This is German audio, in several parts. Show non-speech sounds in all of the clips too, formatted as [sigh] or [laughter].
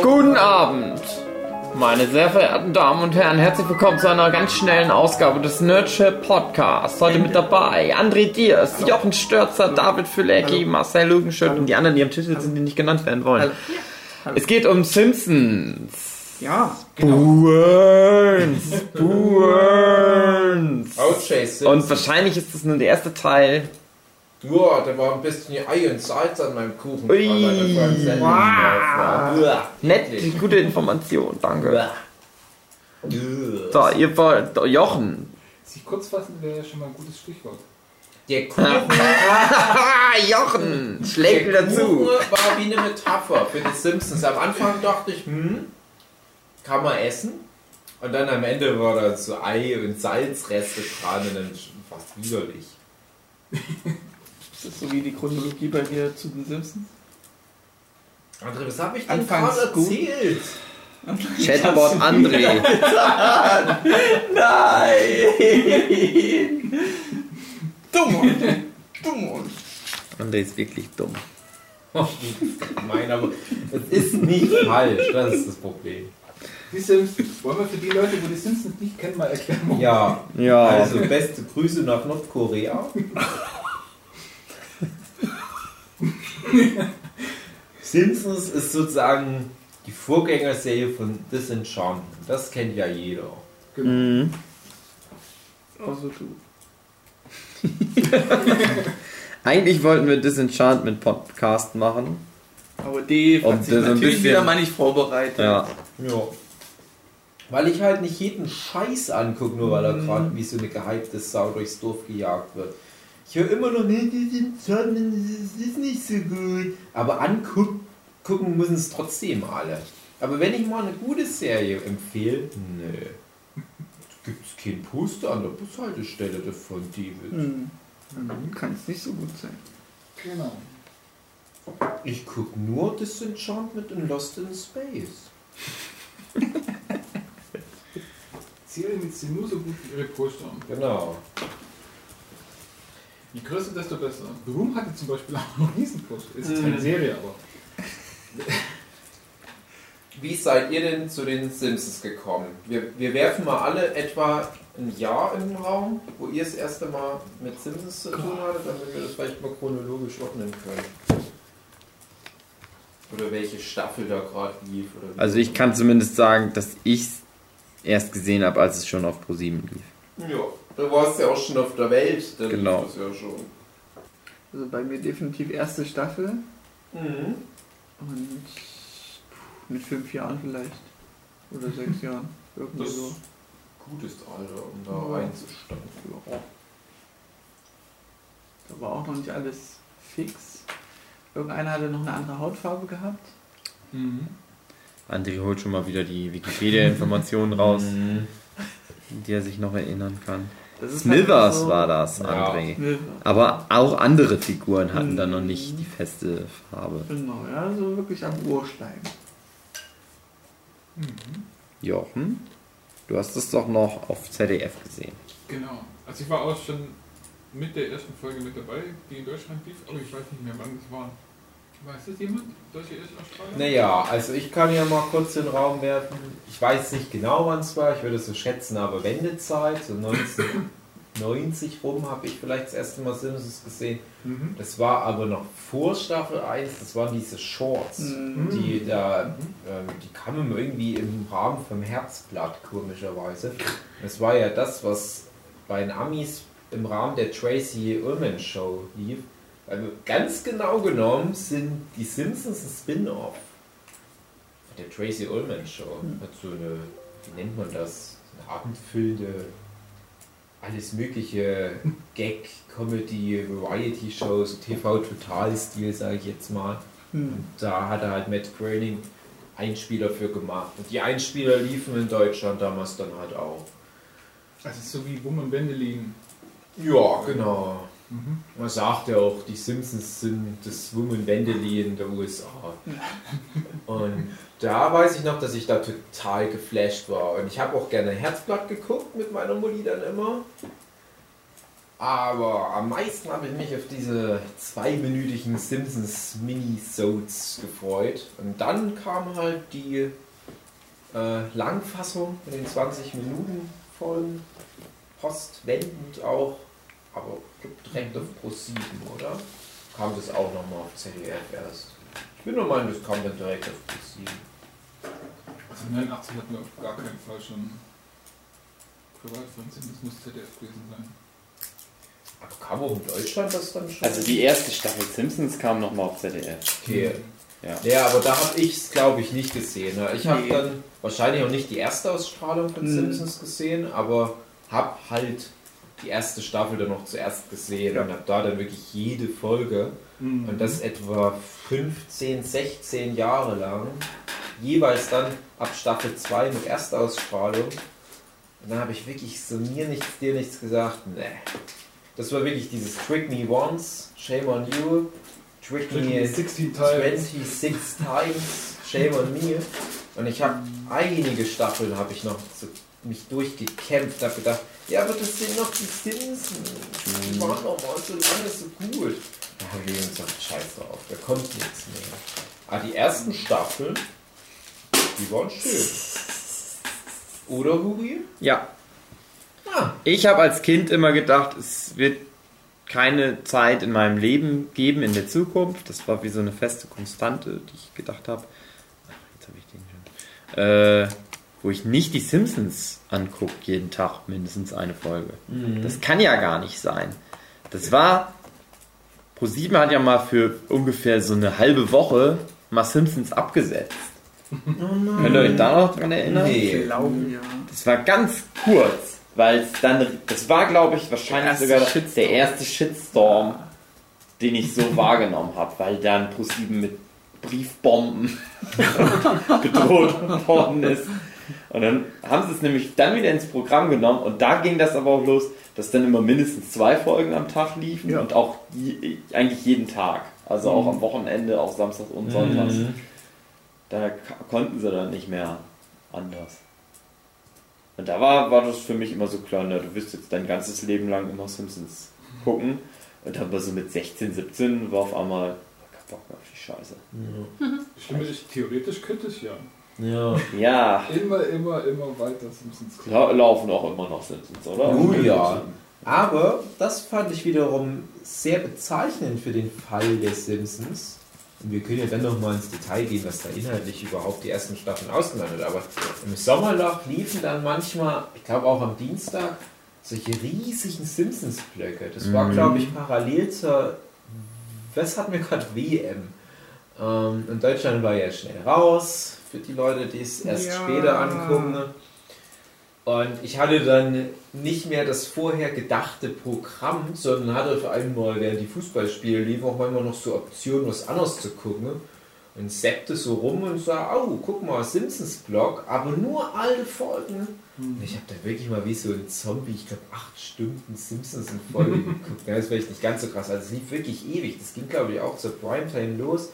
Guten Abend, meine sehr verehrten Damen und Herren. Herzlich willkommen zu einer ganz schnellen Ausgabe des Nerdship Podcasts. Heute mit dabei André Diers, Jochen Störzer, David Fülecki, Marcel Lugenschütt und die anderen, die am Tisch sitzen, die nicht genannt werden wollen. Es geht um Simpsons. Ja, Burns, Burns. Outchase Und wahrscheinlich ist das nur der erste Teil. Ja, da war ein bisschen Ei und Salz an meinem Kuchen. Ui. drauf war. Nett, gute Information, danke. So, ihr wollt, Jochen. sich kurz fassen wäre schon mal ein gutes Stichwort. Der Kuchen, [laughs] Jochen, schlägt wieder der zu. Kuchen war wie eine Metapher für die Simpsons. Am Anfang dachte ich, hm, kann man essen? Und dann am Ende war da so Ei und Salzreste dran und dann schon fast widerlich. [laughs] Ist so wie die Chronologie bei dir zu den Simpsons? André, was habe ich denn Anfangs gerade gut. erzählt? Chatbot André. [laughs] Nein! Dumm! Dumm! André ist wirklich dumm. Nein, aber es ist nicht falsch, das ist das Problem. Die Simpsons. Wollen wir für die Leute, die die Simpsons nicht kennen, mal erklären? Ja, Ja. also beste Grüße nach Nordkorea. [laughs] Simpsons ist sozusagen die Vorgängerserie von Disenchantment. Das kennt ja jeder. Mhm. Also du. [laughs] Eigentlich wollten wir Disenchantment Podcast machen. Aber die Und hat sich natürlich bisschen- wieder mal nicht vorbereitet. Ja. Ja. Weil ich halt nicht jeden Scheiß angucke, nur weil er gerade wie so eine gehypte Sau durchs Dorf gejagt wird. Ich höre immer noch, nee, Disenchantment, das ist nicht so gut. Aber angucken gucken müssen es trotzdem alle. Aber wenn ich mal eine gute Serie empfehle, nö. Gibt es kein Poster an der Bushaltestelle davon, David. Hm. Dann kann es nicht so gut sein. Genau. Ich gucke nur Disenchantment und Lost in Space. Serien sind nur so gut wie ihre Poster. Genau. Je größer, desto besser. Broom hatte zum Beispiel auch einen Riesenposter. Ist jetzt keine Serie, aber. [laughs] Wie seid ihr denn zu den Simpsons gekommen? Wir, wir werfen mal alle etwa ein Jahr in den Raum, wo ihr das erste Mal mit Simpsons zu tun hattet, damit wir das vielleicht mal chronologisch ordnen können. Oder welche Staffel da gerade lief. Also ich kann zumindest sagen, dass ich es erst gesehen habe, als es schon auf Pro7 lief. Ja, da warst du ja auch schon auf der Welt. Da Genau. lief das ja schon. Also bei mir definitiv erste Staffel Mhm. und mit fünf Jahren vielleicht. Oder sechs Jahren. Irgendwie Das so. gutes Alter, um da Ja. reinzusteigen. Ja. Da war auch noch nicht alles fix. Irgendeiner hatte noch eine andere Hautfarbe gehabt. Mhm. André holt schon mal wieder die Wikipedia-Informationen [laughs] raus, Mhm. die er sich noch erinnern kann. Das ist Smithers halt so- war das, Ja. André. Smithers. Aber auch andere Figuren hatten Mhm. dann noch nicht die feste Farbe. Genau, ja, so wirklich am Urstein. Mhm. Jochen, du hast es doch noch auf ZDF gesehen. Genau. Also ich war auch schon mit der ersten Folge mit dabei, die in Deutschland lief, aber ich weiß nicht mehr, wann das war. Weiß das jemand? Deutsche Erstausstrahlung? Naja, also ich kann ja mal kurz in den Raum werfen. Ich weiß nicht genau, wann es war, ich würde es so schätzen, aber Wendezeit, so 1990 rum habe ich vielleicht das erste Mal Simpsons gesehen. Mhm. Das war aber noch vor Staffel 1, das waren diese Shorts. Mhm. Die da, ähm, die kamen irgendwie im Rahmen vom Herzblatt, komischerweise. Das war ja das, was bei den Amis im Rahmen der Tracy Ullman Show lief. Also ganz genau genommen sind die Simpsons ein Spin-off von der Tracy Ullman Show. Hat so eine, wie nennt man das? Eine abendfüllende, alles mögliche Gag, Comedy, Variety-Shows, TV-Total-Stil, sage ich jetzt mal. Hm. Und da hat er halt Matt Groening Einspieler für gemacht. Und die Einspieler liefen in Deutschland damals dann halt auch. Also so wie Woman Wendelin. Ja, genau. Mhm. Man sagt ja auch, die Simpsons sind das Woman Wendelin in der USA. [laughs] Und da weiß ich noch, dass ich da total geflasht war. Und ich habe auch gerne Herzblatt geguckt mit meiner Mutti dann immer. Aber am meisten habe ich mich auf diese zweiminütigen Simpsons Minisodes gefreut. Und dann kam halt die äh, Langfassung mit den 20 Minuten Folgen, postwendend auch, aber direkt auf Pro 7, oder? Kam das auch nochmal auf ZDF erst. Ich bin der Meinung, das kam dann direkt auf Pro 7. Also 89 hatten wir auf gar keinen Fall schon Privatfernsehen, das muss ZDF gewesen sein. Aber kam auch in Deutschland das dann schon? Also die erste Staffel Simpsons kam nochmal auf ZDF. Okay. Ja. Ja, aber da habe ich es, glaube ich, nicht gesehen. ne? Ich habe Nee. dann wahrscheinlich auch nicht die erste Ausstrahlung von Mhm. Simpsons gesehen, aber habe halt die erste Staffel dann noch zuerst gesehen Ja. und habe da dann wirklich jede Folge und das etwa 15, 16 Jahre lang, jeweils dann ab Staffel 2 mit Erstausstrahlung. Und dann habe ich wirklich so mir nichts, dir nichts gesagt. Nee. Das war wirklich dieses Trick Me Once, Shame on You, Trick Me 16 Teile. 26 times, shame on me. Und ich habe einige Staffeln habe ich noch so mich durchgekämpft, habe gedacht, ja, aber das sind noch die Simpsons. Die waren doch mal so lange so gut. Da habe ich gesagt, scheiß drauf, da kommt nichts mehr. Aber die ersten Staffeln, die waren schön. Oder, Hugi? Ja. Ah. Ich habe als Kind immer gedacht, es wird keine Zeit in meinem Leben geben in der Zukunft. Das war wie so eine feste Konstante, die ich gedacht habe. Ach, Jetzt habe ich den schon. Äh, wo ich nicht die Simpsons angucke, jeden Tag mindestens eine Folge. Das kann ja gar nicht sein. Das war. ProSieben hat ja mal für ungefähr so eine halbe Woche mal Simpsons abgesetzt. Könnt ihr euch da noch dran erinnern? Nee. Ich glaube ja. Das war ganz kurz, weil es dann, das war glaube ich wahrscheinlich erste sogar Shitstorm. der erste Shitstorm, den ich so wahrgenommen habe, weil dann ProSieben mit Briefbomben [laughs] bedroht worden ist. Und dann haben sie es nämlich dann wieder ins Programm genommen und da ging das aber auch los, dass dann immer mindestens zwei Folgen am Tag liefen Ja. und auch je, eigentlich jeden Tag. Also auch am Wochenende, auch Samstags und Sonntags. Da k- konnten sie dann nicht mehr anders. Und da war, war das für mich immer so klar, na, du wirst jetzt dein ganzes Leben lang immer Simpsons gucken. Und dann war so mit 16, 17 war auf einmal kein Bock mehr auf die Scheiße. Stimme ich theoretisch könnte ich ja. Ja. Ja, Immer, immer, immer weiter Simpsons gucken. la laufen auch immer noch Simpsons, oder? Oh ja. Aber das fand ich wiederum sehr bezeichnend für den Fall der Simpsons. Und wir können ja dann noch mal ins Detail gehen, was da inhaltlich überhaupt die ersten Staffeln ausgemacht hat. Aber im Sommerloch liefen dann manchmal, ich glaube auch am Dienstag, solche riesigen Simpsons-Blöcke. Das war, glaube ich, parallel zur, was hatten wir gerade, WM. Ähm, und Deutschland war ja schnell raus, für die Leute, die es erst Ja. später angucken. ne? Und ich hatte dann nicht mehr das vorher gedachte Programm, sondern hatte auf einmal, während die Fußballspiele liefen, auch manchmal noch so Optionen, was anderes zu gucken. Und seppte so rum und sah, oh, guck mal, Simpsons-Blog, aber nur alte Folgen. Und ich habe da wirklich mal wie so ein Zombie, ich glaube, acht Stunden Simpsons in Folge [laughs] geguckt. Ja, das war vielleicht nicht ganz so krass. Also es lief wirklich ewig. Das ging, glaube ich, auch zur Primetime los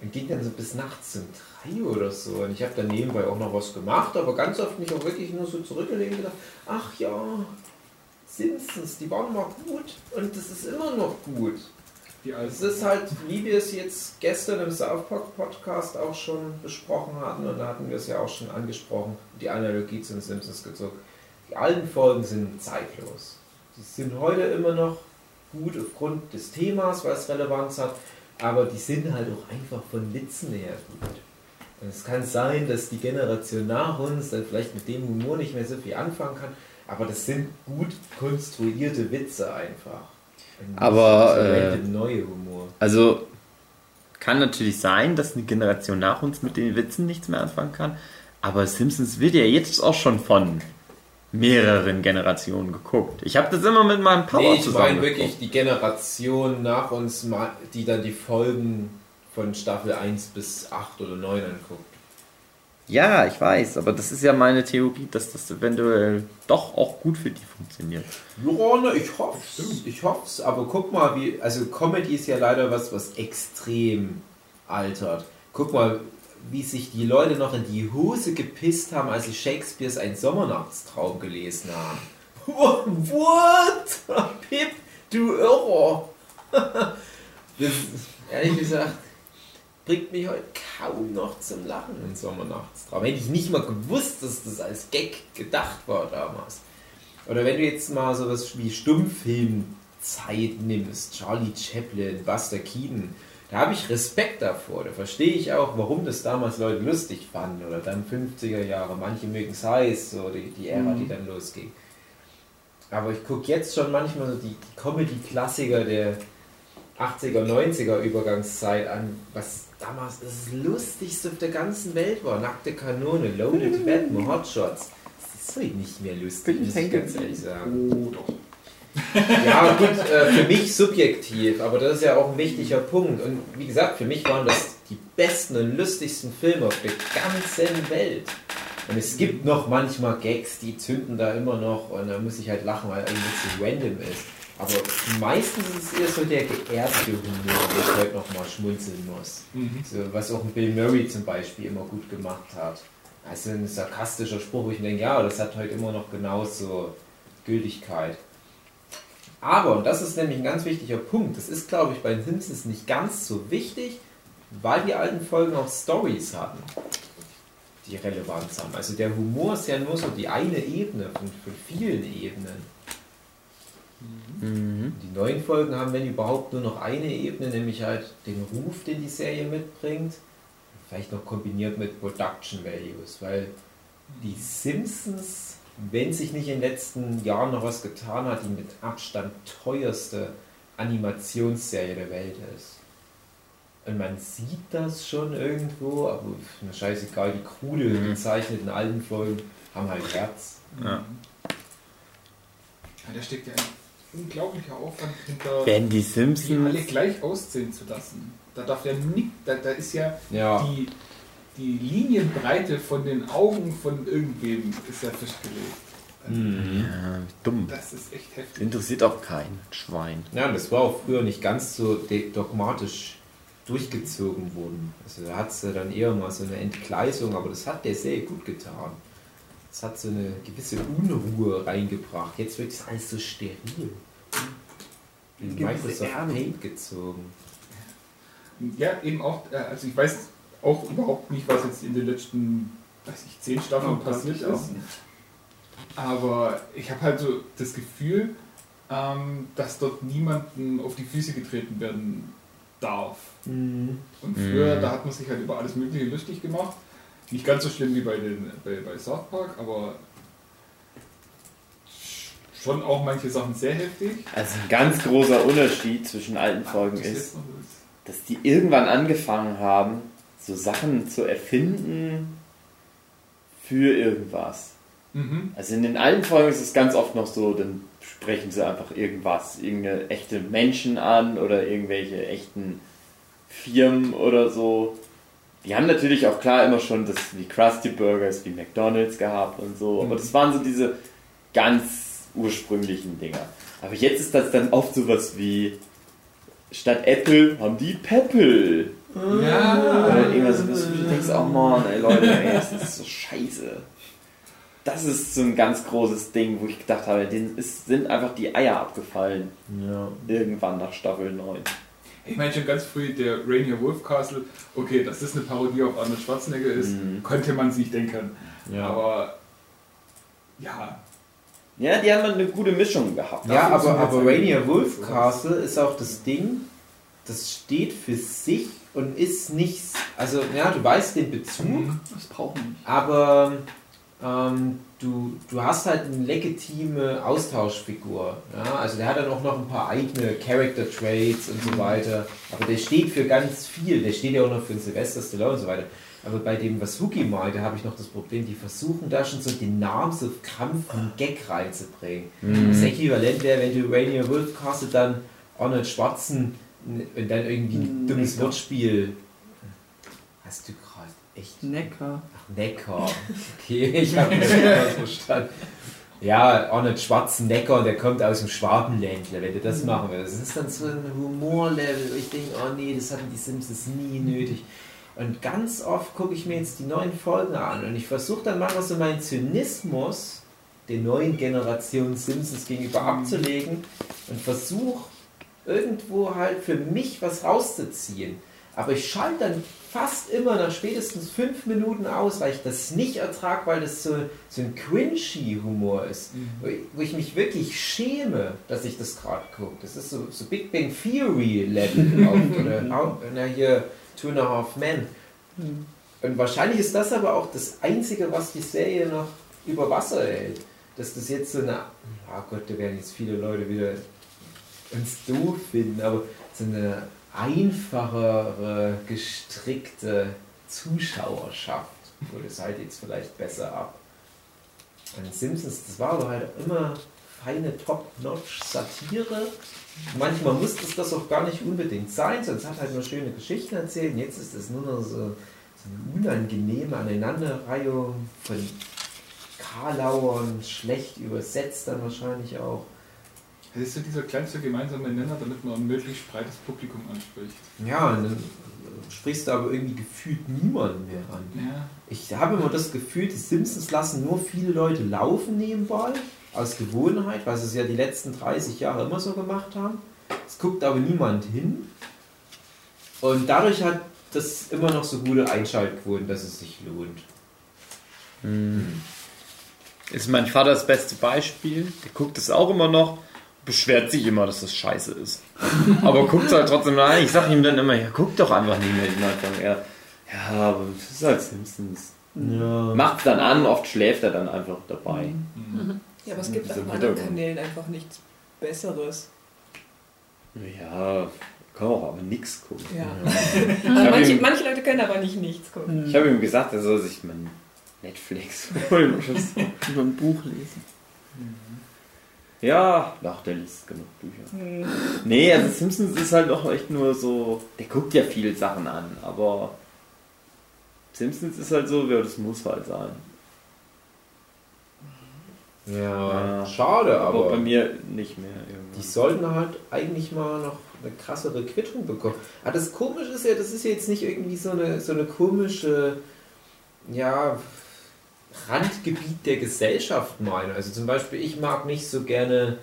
und ging dann so bis nachts um drei oder so. Und ich habe dann nebenbei auch noch was gemacht, aber ganz oft mich auch wirklich nur so zurückgelegt und gedacht, ach ja, Simpsons, die waren mal gut und das ist immer noch gut. Es ist halt, wie wir es jetzt gestern im South Park Podcast auch schon besprochen hatten, und da hatten wir es ja auch schon angesprochen, die Analogie zu den Simpsons gezogen. Die alten Folgen sind zeitlos. Die sind heute immer noch gut aufgrund des Themas, weil es Relevanz hat, aber die sind halt auch einfach von Witzen her gut. Und es kann sein, dass die Generation nach uns dann vielleicht mit dem Humor nicht mehr so viel anfangen kann, aber das sind gut konstruierte Witze einfach. Und Aber, äh, neue Humor. Also kann natürlich sein, dass eine Generation nach uns mit den Witzen nichts mehr anfangen kann. Aber Simpsons wird ja jetzt auch schon von mehreren Generationen geguckt. Ich habe das immer mit meinem Papa Nee, ich zusammen meine wirklich die Generation nach uns, die dann die Folgen von Staffel 1 bis 8 oder 9 anguckt. Ja, ich weiß, aber das ist ja meine Theorie, dass das eventuell doch auch gut für die funktioniert. Ja, ne, ich hoffe Ich hoffe aber guck mal, wie. Also, Comedy ist ja leider was, was extrem altert. Guck mal, wie sich die Leute noch in die Hose gepisst haben, als sie Shakespeares Ein Sommernachtstraum gelesen haben. [laughs] What? [laughs] Pip, Du Irrer! [laughs] das, ehrlich gesagt, bringt mich heute kaum noch zum Lachen in Sommernachtstraum. Hätte ich nicht mal gewusst, dass das als Gag gedacht war damals. Oder wenn du jetzt mal sowas wie Stummfilmzeit nimmst, Charlie Chaplin, Buster Keaton, da habe ich Respekt davor. Da verstehe ich auch, warum das damals Leute lustig fanden. Oder dann 50er Jahre, manche mögen es heiß, so die, die Ära, die dann losging. Aber ich gucke jetzt schon manchmal so die, die Comedy-Klassiker der 80er, 90er Übergangszeit an, was damals das Lustigste auf der ganzen Welt war. Nackte Kanone, Loaded Batman, Hotshots. Das ist heute nicht mehr lustig, muss ich ganz ehrlich sagen. Oh, doch. Ja, gut, äh, für mich subjektiv, aber das ist ja auch ein wichtiger Punkt. Und wie gesagt, für mich waren das die besten und lustigsten Filme auf der ganzen Welt. Und es gibt noch manchmal Gags, die zünden da immer noch und da muss ich halt lachen, weil eigentlich so random ist. Aber meistens ist es eher so der geehrte Humor, wo ich heute noch mal schmunzeln muss. Mhm. So, was auch ein Bill Murray zum Beispiel immer gut gemacht hat. Also ein sarkastischer Spruch, wo ich denke, ja, das hat heute immer noch genauso Gültigkeit. Aber, und das ist nämlich ein ganz wichtiger Punkt, das ist, glaube ich, bei den Simpsons nicht ganz so wichtig, weil die alten Folgen auch Stories hatten, die Relevanz haben. Also der Humor ist ja nur so die eine Ebene von, von vielen Ebenen. Mhm. Die neuen Folgen haben, wenn überhaupt, nur noch eine Ebene, nämlich halt den Ruf, den die Serie mitbringt. Vielleicht noch kombiniert mit Production Values, weil die Simpsons, wenn sich nicht in den letzten Jahren noch was getan hat, die mit Abstand teuerste Animationsserie der Welt ist. Und man sieht das schon irgendwo, aber mir scheißegal, die krude Mhm. gezeichneten alten Folgen haben halt Herz. Ja. Ja, da steckt ja unglaublicher Aufwand hinter, Wenn die die Simpsons. alle gleich aussehen zu lassen. Da darf ja nicht, da, da ist ja Ja. die, die Linienbreite von den Augen von irgendwem ist ja festgelegt. Mhm. Ja, dumm. Das ist echt heftig. Interessiert auch kein Schwein. Ja, das war auch früher nicht ganz so dogmatisch durchgezogen worden. Also da hat es ja dann eher mal so eine Entgleisung, aber das hat der Serie gut getan. Es hat so eine gewisse Unruhe reingebracht. Jetzt wird es alles so steril. In Microsoft. Paint gezogen. Ja, eben auch, äh, also ich weiß auch überhaupt nicht, was jetzt in den letzten, weiß ich, zehn Staffeln passiert ich auch ist. Aber ich habe halt so das Gefühl, ähm, dass dort niemanden auf die Füße getreten werden darf. Und früher, Mhm. da hat man sich halt über alles Mögliche lustig gemacht. Nicht ganz so schlimm wie bei, den, bei, bei South Park, aber schon auch manche Sachen sehr heftig. Also ein ganz großer Unterschied zwischen alten Folgen ist. dass die irgendwann angefangen haben, so Sachen zu erfinden für irgendwas. Mhm. Also in den alten Folgen ist es ganz oft noch so, dann sprechen sie einfach irgendwas, irgendeine echte Menschen an oder irgendwelche echten Firmen oder so. Die haben natürlich auch klar immer schon das wie Krusty Burgers, wie McDonalds gehabt und so, aber Mhm. das waren so diese ganz ursprünglichen Dinger. Aber jetzt ist das dann oft sowas wie statt Apple haben die Peppel. Ja. Oder irgendwas, was du denkst, oh Mann, ey Leute, ey, das ist so scheiße. Das ist so ein ganz großes Ding, wo ich gedacht habe, denen ist, sind einfach die Eier abgefallen. Ja. Irgendwann nach Staffel 9. Ich meine schon ganz früh, der Rainier Wolf Castle, okay, dass das eine Parodie auf Arnold Schwarzenegger ist, Mhm. konnte man sich denken. Ja. Aber ja, Ja, die haben eine gute Mischung gehabt. Ja, sind aber, aber eigentlich Rainier die Wolf Infos. Castle ist auch das Ding, das steht für sich und ist nichts. Also, ja, du weißt den Bezug, Mhm. Das brauchen wir nicht. aber ähm, du, du hast halt eine legitime Austauschfigur. Ja? Also, der hat dann auch noch ein paar eigene Character Traits und so weiter. Aber der steht für ganz viel. Der steht ja auch noch für Sylvester Stallone und so weiter. Aber bei dem, was Wookie meinte, habe ich noch das Problem, die versuchen da schon so den Namen so Krampf einen Gag reinzubringen. Das Äquivalent wäre, wenn du Rainier Wolf castet, dann Arnold Schwarzen und dann irgendwie ein dummes Neckar. Wortspiel. Hast du gerade echt. Neckar. Ach, Neckar. Okay, ich habe das nicht verstanden. Ja, Arnold Schwarzenegger, der kommt aus dem Schwabenländle, wenn du das machen willst. Das ist dann so ein Humorlevel, wo ich denke, oh nee, das hatten die Simpsons nie nötig. Und ganz oft gucke ich mir jetzt die neuen Folgen an und ich versuche dann manchmal so meinen Zynismus der neuen Generation Simpsons gegenüber abzulegen und versuche irgendwo halt für mich was rauszuziehen. Aber ich schalte dann fast immer nach spätestens fünf Minuten aus, weil ich das nicht ertrage, weil das so, so ein cringy Humor ist, wo, ich, wo ich mich wirklich schäme, dass ich das gerade gucke. Das ist so, so Big Bang Theory Level [laughs] auf, oder na, hier Two and a Half Men. Und wahrscheinlich ist das aber auch das Einzige, was die Serie noch über Wasser hält. Dass das jetzt so eine, oh Gott, da werden jetzt viele Leute wieder uns doof finden, aber so eine einfachere, gestrickte Zuschauerschaft holt es halt jetzt vielleicht besser ab. Und Simpsons, das war aber halt immer feine Top-Notch-Satire. Manchmal musste es das auch gar nicht unbedingt sein, sonst hat halt nur schöne Geschichten erzählt. Und jetzt ist es nur noch so, so eine unangenehme Aneinanderreihung von Karlauern, schlecht übersetzt dann wahrscheinlich auch. Das ist so dieser kleinste gemeinsame Nenner, damit man ein möglichst breites Publikum anspricht. Ja, und dann sprichst du aber irgendwie gefühlt niemanden mehr an. Ja. Ich habe immer das Gefühl, die Simpsons lassen nur viele Leute laufen nebenbei, aus Gewohnheit, weil sie es ja die letzten 30 Jahre immer so gemacht haben. Es guckt aber niemand hin. Und dadurch hat das immer noch so gute Einschaltquoten, dass es sich lohnt. Ist mein Vater das beste Beispiel. Der guckt es auch immer noch, beschwert sich immer, dass das scheiße ist. Aber guckt es halt trotzdem rein. Ich sag ihm dann immer, ja, guck doch einfach nicht mehr. Sagt er, ja, aber das ist halt Simpsons. Ja. Macht's dann an, oft schläft er dann einfach dabei. Ja, aber es gibt Das auf anderen. Kanälen einfach nichts Besseres. Ja, kann auch aber nix gucken. Ja. [laughs] Habe manche, ihm, manche Leute können aber nicht nichts gucken. ich hab ihm gesagt, er soll sich mein Netflix [laughs] holen. Über ein Buch lesen. Ja, ach, der liest genug Bücher. Hm. Nee, also Simpsons ist halt auch echt nur so. Der guckt ja viele Sachen an, aber Simpsons ist halt so, ja, das muss halt sein. Ja, Ja. schade, Aber, aber bei mir nicht mehr die irgendwann. sollten halt eigentlich mal noch eine krassere Quittung bekommen. Aber das Komische ist ja, das ist ja jetzt nicht irgendwie so eine, so eine komische, ja, Randgebiet der Gesellschaft meine. Also zum Beispiel, ich mag nicht so gerne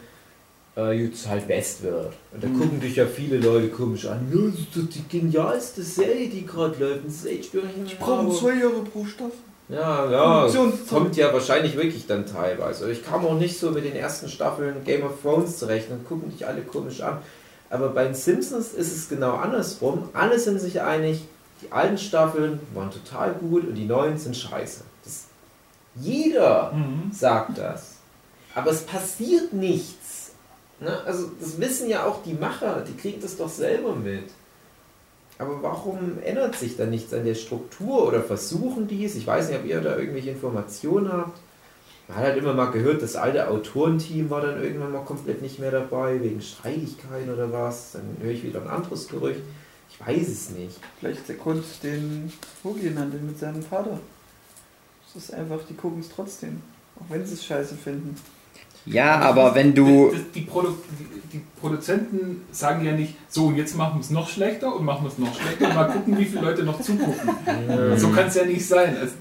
äh, jetzt halt Westworld. Und da gucken dich ja viele Leute komisch an. Ja, das ist doch die genialste Serie, die gerade läuft. Das ist HBO. Ich brauche zwei Jahre pro Staffel. Ja, ja, kommt ja wahrscheinlich wirklich dann teilweise. Ich kam auch nicht so mit den ersten Staffeln Game of Thrones zurecht und gucken dich alle komisch an. Aber bei den Simpsons ist es genau andersrum. Alle sind sich einig, die alten Staffeln waren total gut und die neuen sind scheiße. Das, jeder Mhm. sagt das. Aber es passiert nichts. Ne? Also das wissen ja auch die Macher, die kriegen das doch selber mit. Aber warum ändert sich da nichts an der Struktur oder versuchen die es? Ich weiß nicht, ob ihr da irgendwelche Informationen habt. Man hat halt immer mal gehört, das alte Autorenteam war dann irgendwann mal komplett nicht mehr dabei, wegen Streitigkeiten oder was. Dann höre ich wieder ein anderes Gerücht. Ich weiß es nicht. Vielleicht der Grund, den Hugi nannte mit seinem Vater. Es ist einfach, die gucken es trotzdem. Auch wenn sie es scheiße finden. Ja, aber wenn du. Das, die, Produ die, die Produzenten sagen ja nicht, so, und jetzt machen wir es noch schlechter und machen wir es noch schlechter und mal gucken, wie viele Leute noch zugucken. So kann es ja nicht sein. Also,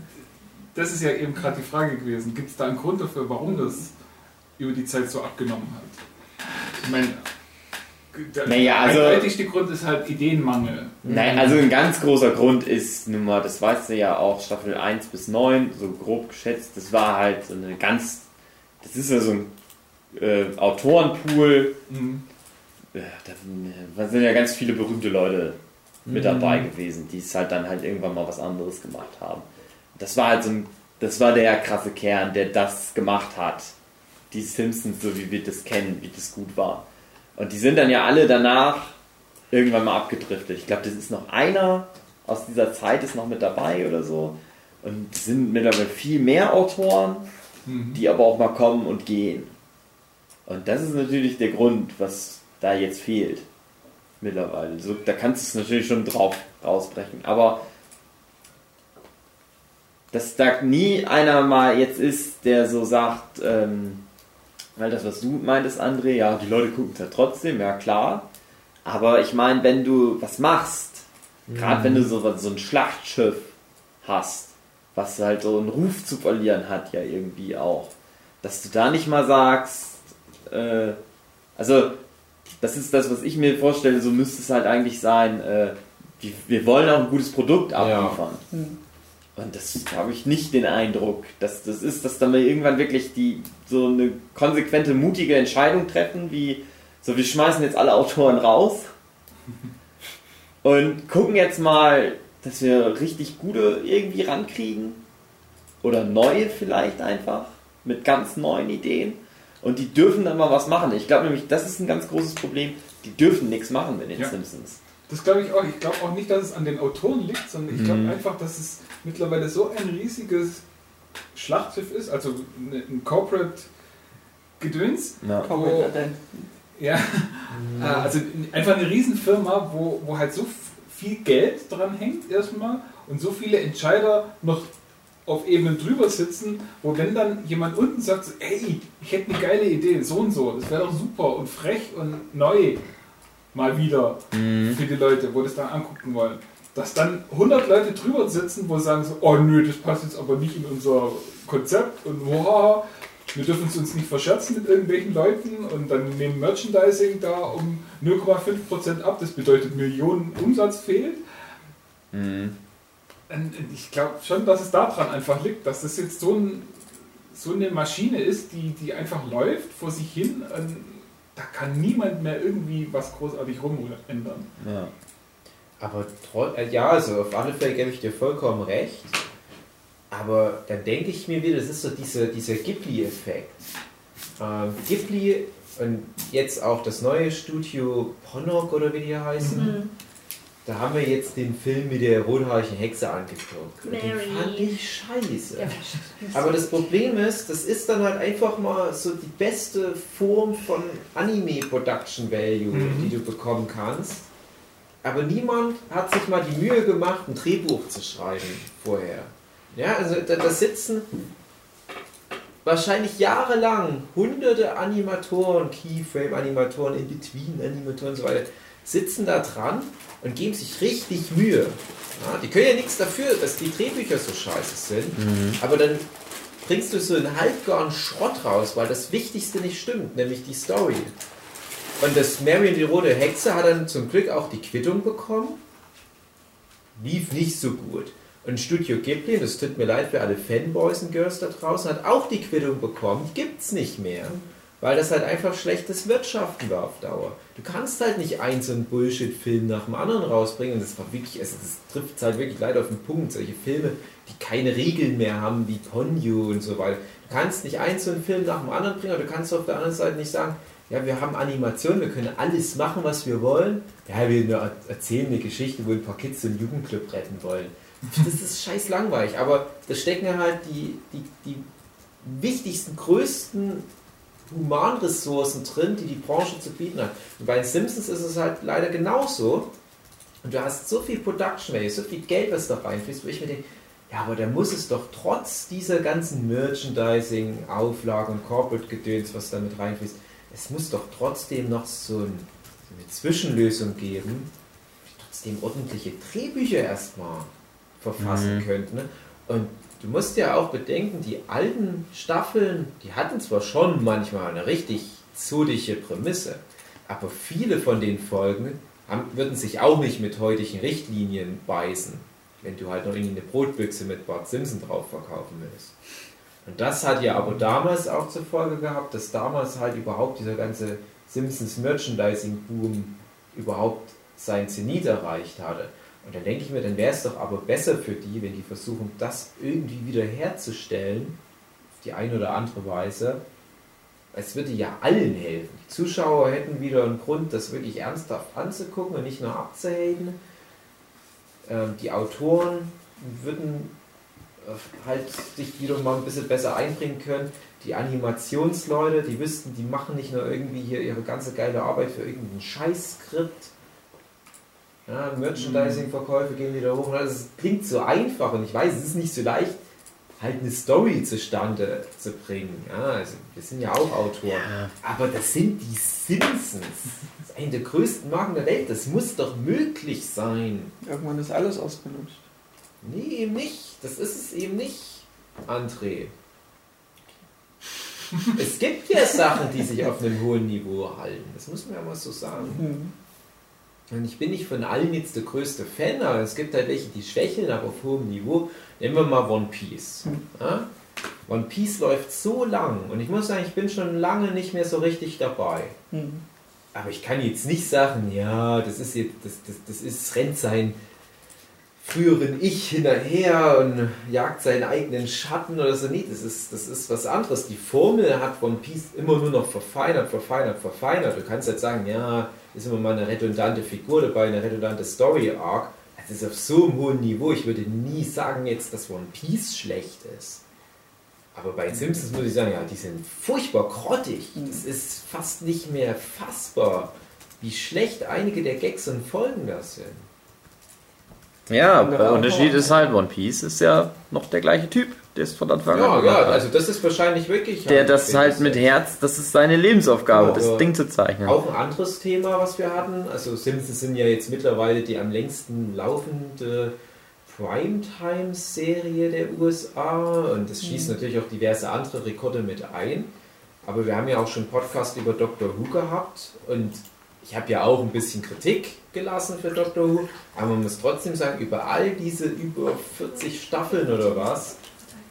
das ist ja eben gerade die Frage gewesen. Gibt es da einen Grund dafür, warum das über die Zeit so abgenommen hat? Ich meine, der Naja, also- eindeutigste Grund ist halt Ideenmangel. Nein, also ein ganz großer Grund ist nun mal, das weißt du ja auch, Staffel 1 bis 9, so grob geschätzt, das war halt so eine ganz, das ist ja so ein äh, Autorenpool, Mhm. äh, da sind ja ganz viele berühmte Leute mit dabei gewesen, die es halt dann halt irgendwann mal was anderes gemacht haben. Das war halt so ein, das war der krasse Kern, der das gemacht hat. Die Simpsons, so wie wir das kennen, wie das gut war. Und die sind dann ja alle danach irgendwann mal abgedriftet. Ich glaube, das ist noch einer aus dieser Zeit ist noch mit dabei oder so. Und es sind mittlerweile viel mehr Autoren, Mhm. die aber auch mal kommen und gehen. Und das ist natürlich der Grund, was da jetzt fehlt. Mittlerweile. So, da kannst du es natürlich schon drauf rausbrechen. Aber dass da nie einer mal jetzt ist, der so sagt, ähm, weil das, was du meintest, André, ja, die Leute gucken es ja trotzdem, ja klar. Aber ich meine, wenn du was machst, gerade wenn du so, was- so ein Schlachtschiff hast, was halt so einen Ruf zu verlieren hat, ja irgendwie auch, dass du da nicht mal sagst, äh, also das ist das, was ich mir vorstelle, so müsste es halt eigentlich sein, äh, wir, wir wollen auch ein gutes Produkt abliefern. Hm. Und das habe ich nicht den Eindruck, dass das ist, dass dann mal irgendwann wirklich die so eine konsequente, mutige Entscheidung treffen, wie so wir schmeißen jetzt alle Autoren raus [laughs] und gucken jetzt mal, dass wir richtig gute irgendwie rankriegen oder neue vielleicht einfach mit ganz neuen Ideen und die dürfen dann mal was machen. Ich glaube nämlich, das ist ein ganz großes Problem. Die dürfen nichts machen mit den Ja. Simpsons. Das glaube ich auch. Ich glaube auch nicht, dass es an den Autoren liegt, sondern ich glaube Mhm. einfach, dass es mittlerweile so ein riesiges Schlachtschiff ist, also ne- ein Corporate Gedöns. Ja. Corporate Oh. Identity. Ja, [laughs] äh, also einfach eine Riesenfirma, wo, wo halt so viel Geld dran hängt erstmal und so viele Entscheider noch auf Ebenen drüber sitzen, wo wenn dann jemand unten sagt, so, ey, ich hätte eine geile Idee, so und so, das wäre doch super und frech und neu, mal wieder Mhm. für die Leute, wo das dann angucken wollen. Dass dann 100 Leute drüber sitzen, wo sagen so, oh nö, das passt jetzt aber nicht in unser Konzept und wow, wir dürfen es uns nicht verscherzen mit irgendwelchen Leuten und dann nehmen Merchandising da um 0,5% ab, das bedeutet Millionen Umsatz fehlt. Mhm. Ich glaube schon, dass es daran einfach liegt, dass das jetzt so, ein, so eine Maschine ist, die, die einfach läuft vor sich hin. Und da kann niemand mehr irgendwie was großartig rumändern. Ja. Aber äh, ja, also auf alle Fälle gebe ich dir vollkommen recht. Aber dann denke ich mir wieder, das ist so dieser, dieser Ghibli-Effekt. Ähm, Ghibli und jetzt auch das neue Studio Ponok oder wie die heißen, Mhm. Da haben wir jetzt den Film mit der rothaarigen Hexe angeguckt. Den fand ich scheiße. Ja, Aber das Problem ist, das ist dann halt einfach mal so die beste Form von Anime Production Value, Mhm. die du bekommen kannst. Aber niemand hat sich mal die Mühe gemacht, ein Drehbuch zu schreiben vorher. Ja, also da, da sitzen wahrscheinlich jahrelang hunderte Animatoren, Keyframe-Animatoren, In-Between-Animatoren und so weiter, sitzen da dran und geben sich richtig Mühe. Ja, die können ja nichts dafür, dass die Drehbücher so scheiße sind, aber dann bringst du so einen halbgaren Schrott raus, weil das Wichtigste nicht stimmt, nämlich die Story. Und das Marion die rote Hexe hat dann zum Glück auch die Quittung bekommen. Lief nicht so gut. Und Studio Ghibli, das tut mir leid für alle Fanboys und Girls da draußen, hat auch die Quittung bekommen. Gibt's nicht mehr. Weil das halt einfach schlechtes Wirtschaften war auf Dauer. Du kannst halt nicht einen so einen Bullshit-Film nach dem anderen rausbringen. Und das war wirklich, also das trifft halt wirklich leider auf den Punkt. Solche Filme, die keine Regeln mehr haben, wie Ponyo und so weiter. Du kannst nicht einen so einen Film nach dem anderen bringen, aber du kannst auf der anderen Seite nicht sagen, ja, wir haben Animation, wir können alles machen, was wir wollen. Ja, wir erzählen eine Geschichte, wo ein paar Kids einen Jugendclub retten wollen. Das ist scheiß langweilig, aber da stecken halt die, die, die wichtigsten, größten Humanressourcen drin, die die Branche zu bieten hat. Und bei den Simpsons ist es halt leider genauso. Und du hast so viel Production Value, so viel Geld, was da reinfließt, wo ich mir denke, ja, aber da muss es doch trotz dieser ganzen Merchandising, Auflagen und Corporate-Gedöns, was da mit reinfließt, es muss doch trotzdem noch so, ein, so eine Zwischenlösung geben, die trotzdem ordentliche Drehbücher erstmal verfassen Mhm. könnte. Ne? Und du musst ja auch bedenken, die alten Staffeln, die hatten zwar schon manchmal eine richtig zudige Prämisse, aber viele von den Folgen haben, würden sich auch nicht mit heutigen Richtlinien beißen, wenn du halt noch irgendwie eine Brotbüchse mit Bart Simpson drauf verkaufen willst. Und das hat ja aber damals auch zur Folge gehabt, dass damals halt überhaupt dieser ganze Simpsons Merchandising Boom überhaupt sein Zenit erreicht hatte. Und dann denke ich mir, dann wäre es doch aber besser für die, wenn die versuchen, das irgendwie wieder herzustellen, auf die eine oder andere Weise. Es würde ja allen helfen. Die Zuschauer hätten wieder einen Grund, das wirklich ernsthaft anzugucken und nicht nur abzuhaten. Ähm, die Autoren würden äh, halt sich wieder mal ein bisschen besser einbringen können. Die Animationsleute, die wüssten, die machen nicht nur irgendwie hier ihre ganze geile Arbeit für irgendein Scheißskript. Ja, Merchandising-Verkäufe gehen wieder hoch. Das klingt so einfach und ich weiß, es ist nicht so leicht, halt eine Story zustande zu bringen. Ja, also wir sind ja auch Autoren. Aber das sind die Simpsons. Das ist eine der größten Marken der Welt. Das muss doch möglich sein. Irgendwann ist alles ausgelutscht. Nee, eben nicht. Das ist es eben nicht, André. [laughs] es gibt ja Sachen, die sich auf einem hohen Niveau halten. Das muss man ja mal so sagen. Mhm. Und ich bin nicht von allen jetzt der größte Fan, aber es gibt halt welche, die schwächeln, aber auf hohem Niveau. Nehmen wir mal One Piece. Ja? One Piece läuft so lang und ich muss sagen, ich bin schon lange nicht mehr so richtig dabei. Mhm. Aber ich kann jetzt nicht sagen, ja, das ist jetzt, das, das, das ist, rennt sein früheren Ich hinterher und jagt seinen eigenen Schatten oder so. Nee, das ist, das ist was anderes. Die Formel hat One Piece immer nur noch verfeinert, verfeinert, verfeinert. Du kannst jetzt sagen, ja, ist immer mal eine redundante Figur dabei, eine redundante Story Arc. Das ist auf so einem hohen Niveau. Ich würde nie sagen jetzt, dass One Piece schlecht ist. Aber bei Simpsons muss ich sagen, ja, die sind furchtbar grottig. Das ist fast nicht mehr fassbar, wie schlecht einige der Gags und Folgen das sind. Ja, Ja, der Unterschied ist halt, One Piece ist ja noch der gleiche Typ, der ist von Anfang Ja, an. ja, hat. also das ist wahrscheinlich wirklich. der das halt mit Herz, das ist seine Lebensaufgabe, Ja, das Ding zu zeichnen. Auch ein anderes Thema, was wir hatten. Also Simpsons sind ja jetzt mittlerweile die am längsten laufende Primetime-Serie der USA und das schießt natürlich auch diverse andere Rekorde mit ein. Aber wir haben ja auch schon einen Podcast über Doctor Who gehabt und ich habe ja auch ein bisschen Kritik gelassen für Doctor Who, aber man muss trotzdem sagen, über all diese über 40 Staffeln oder was,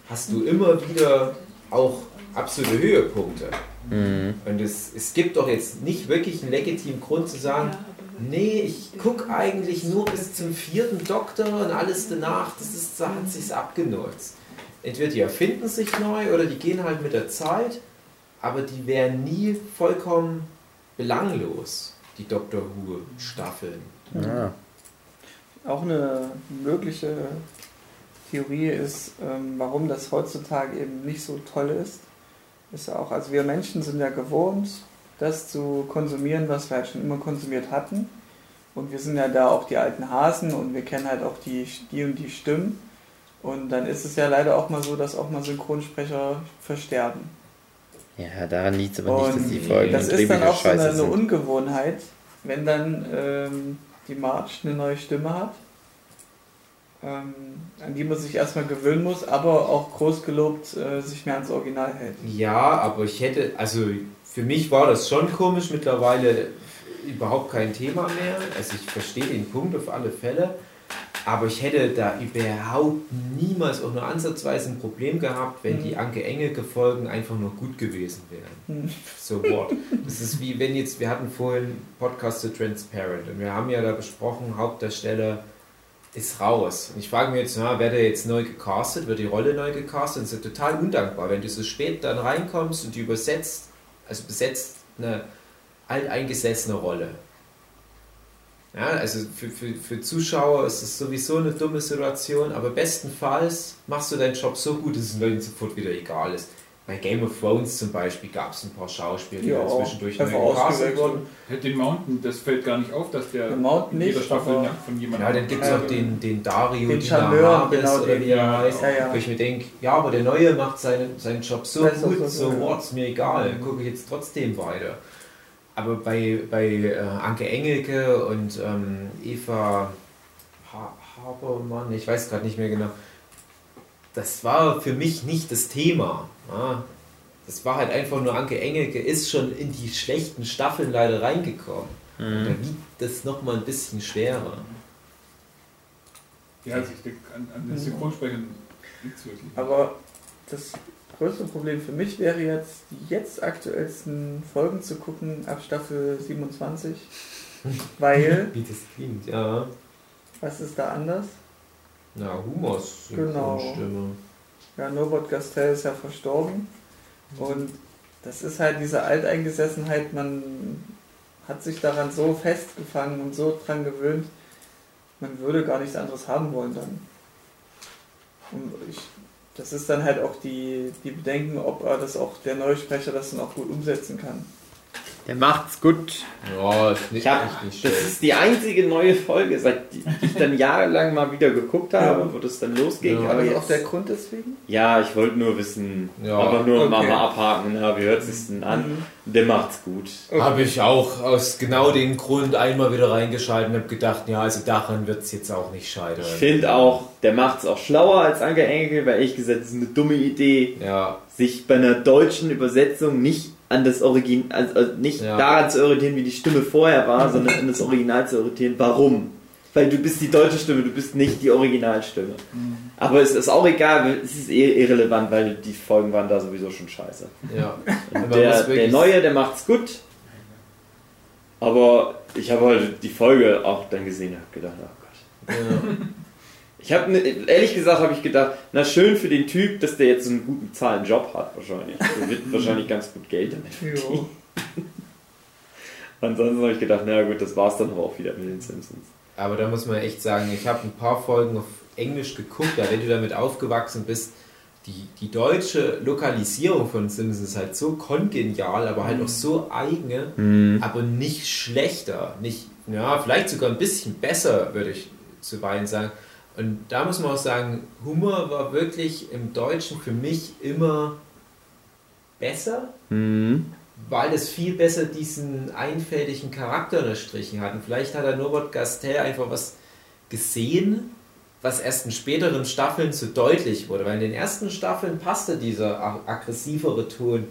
hast du immer wieder auch absolute Höhepunkte. Mhm. Und es, es gibt doch jetzt nicht wirklich einen legitimen Grund zu sagen, nee, ich gucke eigentlich nur bis zum vierten Doktor und alles danach, das ist, da hat sich's abgenutzt. Entweder die erfinden sich neu oder die gehen halt mit der Zeit, aber die wären nie vollkommen belanglos, die Doctor Who Staffeln. Ja. Auch eine mögliche Theorie ist, ähm, warum das heutzutage eben nicht so toll ist. Ist ja auch, also wir Menschen sind ja gewohnt, das zu konsumieren, was wir halt schon immer konsumiert hatten. Und wir sind ja da auch die alten Hasen und wir kennen halt auch die, die und die Stimmen. Und dann ist es ja leider auch mal so, dass auch mal Synchronsprecher versterben. Ja, daran liegt es aber nicht, dass Und die Folgen das und ist dann auch so eine, eine. Ungewohnheit, wenn dann ähm, die March eine neue Stimme hat, ähm, an die man sich erstmal gewöhnen muss, aber auch groß gelobt äh, sich mehr ans Original hält. Ja, aber ich hätte, also für mich war das schon komisch, mittlerweile überhaupt kein Thema mehr. Also ich verstehe den Punkt auf alle Fälle, aber ich hätte da überhaupt niemals auch nur ansatzweise ein Problem gehabt, wenn Mhm. die Anke Engelke Folgen einfach nur gut gewesen wären. Hm. So what? Das ist wie wenn jetzt, wir hatten vorhin Podcast zu Transparent und wir haben ja da besprochen, Hauptdarsteller ist raus. Und ich frage mich jetzt, na, wird er jetzt neu gecastet, wird die Rolle neu gecastet? Das ist ja total undankbar, wenn du so spät dann reinkommst und die übersetzt, also besetzt eine alteingesessene Rolle. Ja, also für, für, für Zuschauer ist es sowieso eine dumme Situation, aber bestenfalls machst du deinen Job so gut, dass es den Leuten sofort wieder egal ist. Bei Game of Thrones zum Beispiel gab es ein paar Schauspieler, die Ja, zwischendurch neu gecastet ausgewechselt. wurden. Den Mountain, das fällt gar nicht auf, dass der Der Mountain in jeder nicht, Staffel aber- von jemandem Ja, dann gibt es auch den, den Dario den Charmeur, genau, oder den- wie er heißt. ja, ja. Wo ich mir denke, ja, aber der Neue macht seinen, seinen Job so Das gut, so, so ja. what, ist mir egal, Mhm. gucke ich jetzt trotzdem weiter. Aber bei, bei äh, Anke Engelke und ähm, Eva ha Habermann, ich weiß gerade nicht mehr genau, das war für mich nicht das Thema. Ja. Das war halt einfach nur, Anke Engelke ist schon in die schlechten Staffeln leider reingekommen. Da Mhm. wiegt das nochmal ein bisschen schwerer. Ja, also ich denke, an, an den Synchronsprechern nichts wirklich. Aber das größte Problem für mich wäre jetzt, die jetzt aktuellsten Folgen zu gucken ab Staffel 27. [laughs] Weil, Wie das klingt, ja. was ist da anders? Na, Humors Genau. Synchronstimme. Ja, Norbert Gastel ist ja verstorben. Und das ist halt diese Alteingesessenheit, man hat sich daran so festgefangen und so dran gewöhnt, man würde gar nichts anderes haben wollen dann. Und ich, das ist dann halt auch die, die Bedenken, ob das auch, der neue Sprecher das dann auch gut umsetzen kann. Der macht's gut. Ja, ist nicht, Ich hab, nicht das ist die einzige neue Folge, seit die ich dann jahrelang mal wieder geguckt habe, wo das dann losging. Ja. Aber jetzt, auch der Grund deswegen? ja, ich wollte nur wissen, Ja, aber nur mal, okay. mal abhaken, na, wie hört sich's denn an? Mhm. Der macht's gut. Habe ich auch aus genau dem Grund einmal wieder reingeschaltet und habe gedacht, ja, also daran wird es jetzt auch nicht scheitern. Ich finde auch, der macht's auch schlauer als Anke Engelke, weil ehrlich gesagt, das ist eine dumme Idee, Ja, sich bei einer deutschen Übersetzung nicht an das Origin, also also nicht Ja. daran zu orientieren, wie die Stimme vorher war, sondern an das Original zu orientieren. Warum? Weil du bist die deutsche Stimme, du bist nicht die Originalstimme. Aber es ist auch egal, es ist eh irrelevant, weil die Folgen waren da sowieso schon scheiße. Ja. Der, der Neue, der macht's gut. Aber ich habe halt die Folge auch dann gesehen und habe gedacht, oh Gott. Ja. Ich habe ehrlich gesagt habe ich gedacht, na schön für den Typ, dass der jetzt einen guten bezahlen Job hat wahrscheinlich. Der wird [laughs] wahrscheinlich ganz gut Geld damit verdienen. Ansonsten habe ich gedacht, na gut, das war's dann aber auch wieder mit den Simpsons. Aber da muss man echt sagen, ich habe ein paar Folgen auf Englisch geguckt, ja, wenn du damit aufgewachsen bist, die, die deutsche Lokalisierung von Simpsons ist halt so kongenial, aber halt auch so eigene, aber nicht schlechter, nicht, ja, vielleicht sogar ein bisschen besser, würde ich zuweilen sagen. Und da muss man auch sagen, Humor war wirklich im Deutschen für mich immer besser, weil es viel besser diesen einfältigen Charakter unterstrichen hat. Und vielleicht hat der Norbert Gastel einfach was gesehen, was erst in späteren Staffeln zu deutlich wurde. Weil in den ersten Staffeln passte dieser ag- aggressivere Ton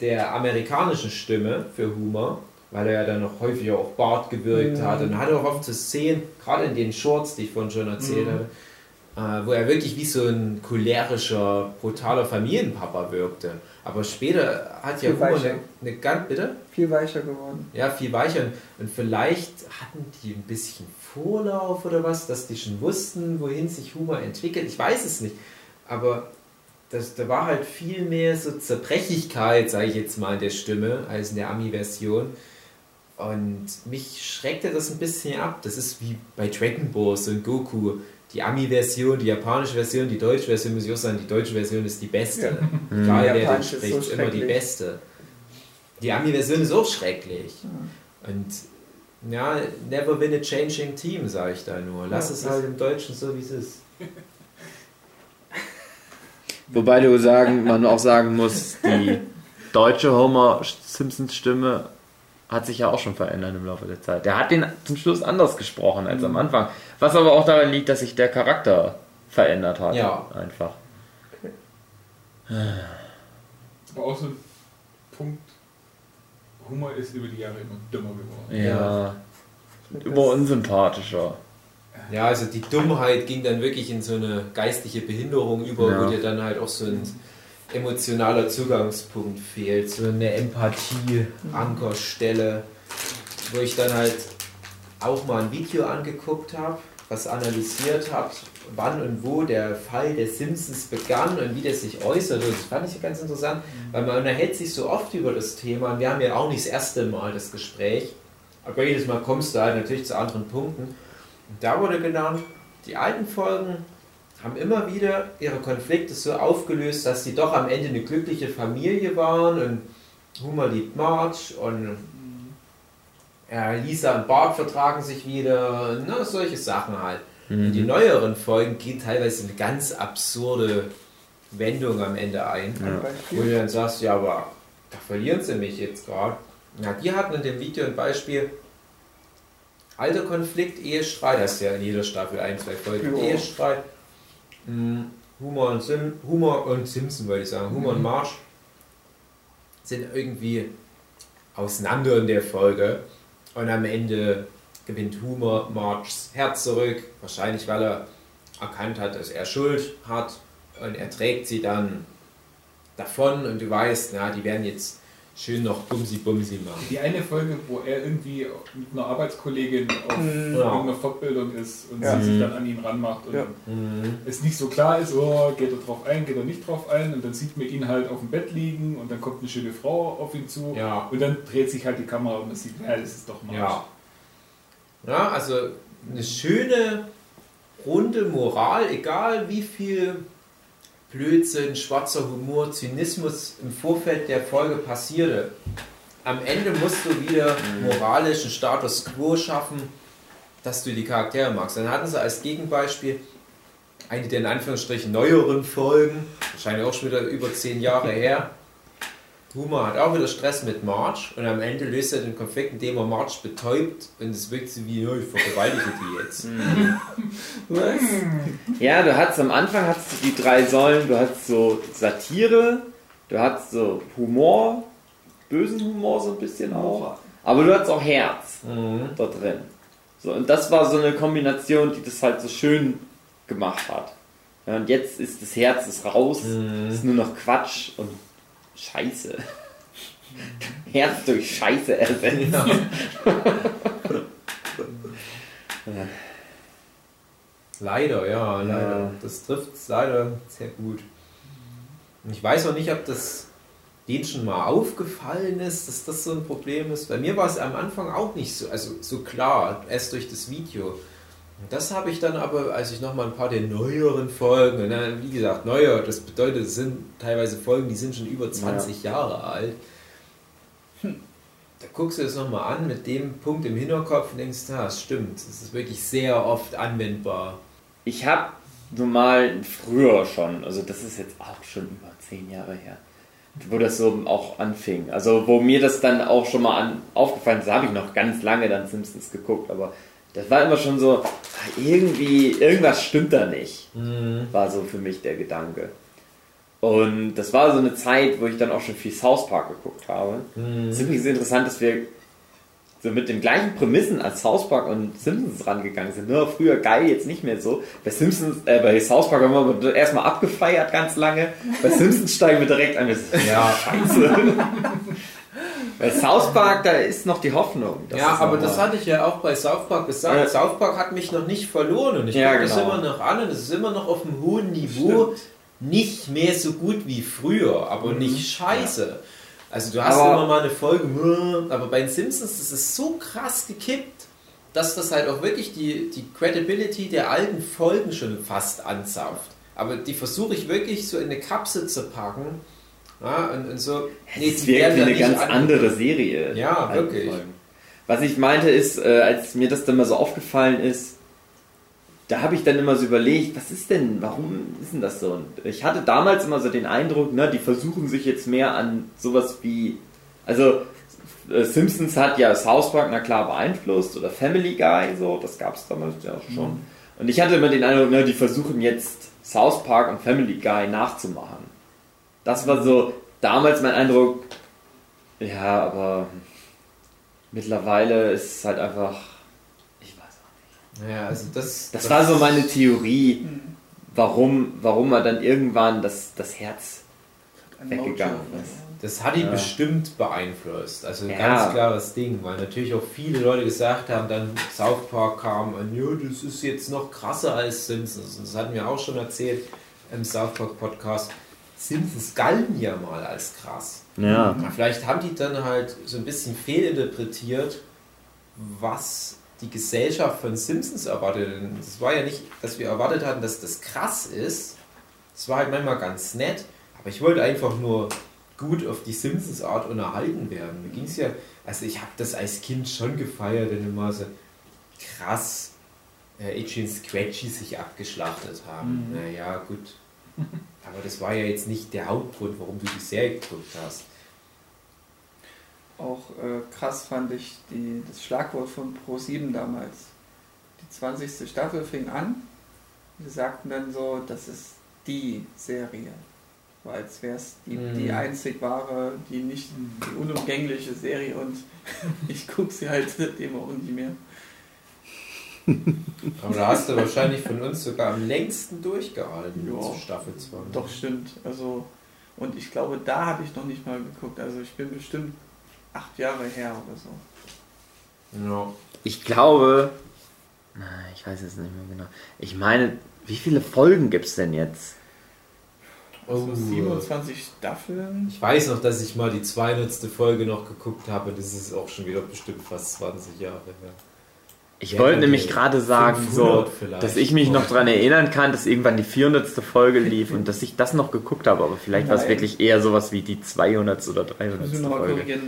der amerikanischen Stimme für Humor, weil er ja dann noch häufiger auf Bart gewirkt hat. Und hat auch oft so Szenen, gerade in den Shorts, die ich vorhin schon erzählt habe, äh, wo er wirklich wie so ein cholerischer, brutaler Familienpapa wirkte. Aber später hat ja Viel Humor weicher. eine, eine ganz, bitte? Viel weicher geworden. Ja, viel weicher. Und, und vielleicht hatten die ein bisschen Vorlauf oder was, dass die schon wussten, wohin sich Humor entwickelt. Ich weiß es nicht. Aber das, da war halt viel mehr so Zerbrechlichkeit, sage ich jetzt mal, in der Stimme als in der Ami-Version. Und mich schreckte das ein bisschen ab. Das ist wie bei Dragon Ball und Goku. Die Ami-Version, die japanische Version, die deutsche Version, muss ich auch sagen, die deutsche Version ist die beste. Egal wer den spricht, so immer die beste. Die Ami-Version ist auch schrecklich. Und ja, never win a changing team, sage ich da nur. Lass Ja, es halt im Deutschen so, wie es ist. [laughs] Wobei du sagen, man auch sagen muss, die deutsche Homer Simpsons Stimme hat sich ja auch schon verändert im Laufe der Zeit. Der hat den zum Schluss anders gesprochen als am Anfang. Was aber auch daran liegt, dass sich der Charakter verändert hat. Ja. Einfach. Aber auch so ein Punkt, Humor ist über die Jahre immer dümmer geworden. Ja. Immer unsympathischer. Ja, also die Dummheit ging dann wirklich in so eine geistliche Behinderung über, Ja. wo dir dann halt auch so ein emotionaler Zugangspunkt fehlt, so eine Empathie-Ankerstelle, wo ich dann halt auch mal ein Video angeguckt habe, was analysiert hat, wann und wo der Fall der Simpsons begann und wie der sich äußert. Und das fand ich ja ganz interessant, weil man unterhält sich so oft über das Thema und wir haben ja auch nicht das erste Mal das Gespräch, aber jedes Mal kommst du halt natürlich zu anderen Punkten. Und da wurde genannt, die alten Folgen haben immer wieder ihre Konflikte so aufgelöst, dass sie doch am Ende eine glückliche Familie waren und Homer liebt Marge und äh, Lisa und Bart vertragen sich wieder, ne, solche Sachen halt. Und die neueren Folgen gehen teilweise eine ganz absurde Wendung am Ende ein. Ein Wo du dann sagst, ja, aber da verlieren sie mich jetzt gerade. Na, die hatten in dem Video ein Beispiel, alter Konflikt, Ehestreit, das ist ja in jeder Staffel ein, zwei Folgen, Ja. Ehestreit, Hm, Humor und, Sim, Humor und Simpson, wollte ich sagen, Humor und Marsch sind irgendwie auseinander in der Folge. Und am Ende gewinnt Humor Marchs Herz zurück, wahrscheinlich weil er erkannt hat, dass er Schuld hat. Und er trägt sie dann davon. Und du weißt, na, die werden jetzt schön noch Bumsi-Bumsi machen. Die eine Folge, wo er irgendwie mit einer Arbeitskollegin auf Mhm. irgendeiner Fortbildung ist und Ja. sie sich dann an ihn ranmacht und Ja. Mhm. es nicht so klar ist, oh, geht er drauf ein, geht er nicht drauf ein und dann sieht man ihn halt auf dem Bett liegen und dann kommt eine schöne Frau auf ihn zu Ja. und dann dreht sich halt die Kamera und man sieht, ja, das ist doch Marsch. Ja. ja, also eine schöne, runde Moral, egal wie viel Blödsinn, schwarzer Humor, Zynismus im Vorfeld der Folge passierte. Am Ende musst du wieder moralischen Status quo schaffen, dass du die Charaktere magst. Dann hatten sie als Gegenbeispiel eine der in Anführungsstrichen neueren Folgen, wahrscheinlich auch schon wieder über zehn Jahre her, Homer hat auch wieder Stress mit Marge und am Ende löst er den Konflikt, indem er Marge betäubt und es wirkt so wie, "Ja, ich vergewaltige die jetzt. [laughs] Was? Ja, du hattest am Anfang hattest du die drei Säulen, du hattest so Satire, du hattest so Humor, bösen Humor so ein bisschen auch, aber du hattest auch Herz Mhm. da drin. So, und das war so eine Kombination, die das halt so schön gemacht hat. Ja, und jetzt ist das Herz ist raus, Mhm. ist nur noch Quatsch und Scheiße. [laughs] Herz durch Scheiße ersetzt. Ja. Leider, ja, leider. Ja. Das trifft es leider sehr gut. Ich weiß auch nicht, ob das denen schon mal aufgefallen ist, dass das so ein Problem ist. Bei mir war es am Anfang auch nicht so, also so klar, erst durch das Video. Und das habe ich dann aber, als ich nochmal ein paar der neueren Folgen, und dann, wie gesagt, neuer, das bedeutet, es sind teilweise Folgen, die sind schon über 20 Jahre alt. Da guckst du es nochmal an mit dem Punkt im Hinterkopf und denkst, ja, es stimmt, es ist wirklich sehr oft anwendbar. Ich habe nun mal früher schon, also das ist jetzt auch schon über zehn Jahre her, wo das so auch anfing. Also wo mir das dann auch schon mal an, aufgefallen ist, da habe ich noch ganz lange dann Simpsons geguckt, aber das war immer schon so, irgendwie, irgendwas stimmt da nicht, war so für mich der Gedanke. Und das war so eine Zeit, wo ich dann auch schon viel South Park geguckt habe. Es ist übrigens interessant, dass wir so mit den gleichen Prämissen als South Park und Simpsons rangegangen sind. Nur früher geil, jetzt nicht mehr so. Bei Simpsons, äh, bei South Park haben wir erstmal abgefeiert ganz lange. Bei [laughs] Simpsons steigen wir direkt ist ja [laughs] scheiße. Bei South Park, da ist noch die Hoffnung. ja, aber das hatte ich ja auch bei South Park gesagt. Ja. South Park hat mich noch nicht verloren und ich Ja, gucke das genau. immer noch an und es ist immer noch auf einem hohen Niveau. Nicht mehr so gut wie früher, aber nicht scheiße. Also du hast Aber- immer mal eine Folge, aber bei den Simpsons das ist so krass gekippt, dass das halt auch wirklich die, die Credibility der alten Folgen schon fast anzapft. Aber die versuche ich wirklich so in eine Kapsel zu packen. Ja, und, und so. Nee, es wirkt wie eine ganz an- andere Serie. Ja, wirklich. Folgen. Was ich meinte ist, äh, als mir das dann mal so aufgefallen ist, da habe ich dann immer so überlegt, was ist denn, warum ist denn das so? Und ich hatte damals immer so den Eindruck, ne, die versuchen sich jetzt mehr an sowas wie, also äh, Simpsons hat ja South Park na klar beeinflusst oder Family Guy so, das gab es damals ja auch schon. Und ich hatte immer den Eindruck, ne, die versuchen jetzt South Park und Family Guy nachzumachen. Das war so damals mein Eindruck, ja, aber mittlerweile ist es halt einfach, ich weiß auch nicht. Ja, also das. Das war so meine Theorie, warum, warum er dann irgendwann das, das Herz weggegangen ist. Das hat ihn Ja. bestimmt beeinflusst. Also ein Ja. ganz klares Ding, weil natürlich auch viele Leute gesagt haben, dann South Park kam und ja, das ist jetzt noch krasser als Simpsons. Das hatten wir auch schon erzählt im South Park Podcast. Simpsons galten ja mal als krass. Ja. Vielleicht haben die dann halt so ein bisschen fehlinterpretiert, was die Gesellschaft von Simpsons erwartet. Es war ja nicht, dass wir erwartet hatten, dass das krass ist. Es war halt manchmal ganz nett, aber ich wollte einfach nur gut auf die Simpsons-Art unterhalten werden. Mir ging es ja, also ich habe das als Kind schon gefeiert, wenn immer so krass äh, Itchy und Scratchy sich abgeschlachtet haben. Naja, gut. [laughs] Aber das war ja jetzt nicht der Hauptgrund, warum du die Serie geguckt hast. Auch äh, krass fand ich die, das Schlagwort von Pro7 damals. Die 20. Staffel fing an. Wir sagten dann so, das ist die Serie. So als wäre es die, Mhm. die einzig wahre, die nicht die unumgängliche Serie und [laughs] ich gucke sie halt [laughs] immer und nicht mehr. [laughs] Aber da hast du wahrscheinlich von uns sogar am längsten durchgehalten Ja. Staffel 2. Doch, stimmt. Also, und ich glaube, da habe ich noch nicht mal geguckt. Also ich bin bestimmt acht Jahre her oder so. Ja. Ich glaube, na, ich weiß es nicht mehr genau. Ich meine, wie viele Folgen gibt es denn jetzt? Also Oh. 27 Staffeln. Ich weiß noch, dass ich mal die 200. Folge noch geguckt habe. Das ist auch schon wieder bestimmt fast 20 Jahre her. Ich Ja, wollte nämlich gerade sagen, so, 500 vielleicht. dass ich mich noch daran erinnern kann, dass irgendwann die 400. Folge lief und dass ich das noch geguckt habe, aber vielleicht war es wirklich eher sowas wie die 200. oder 300. Müssen wir nochmal Folge.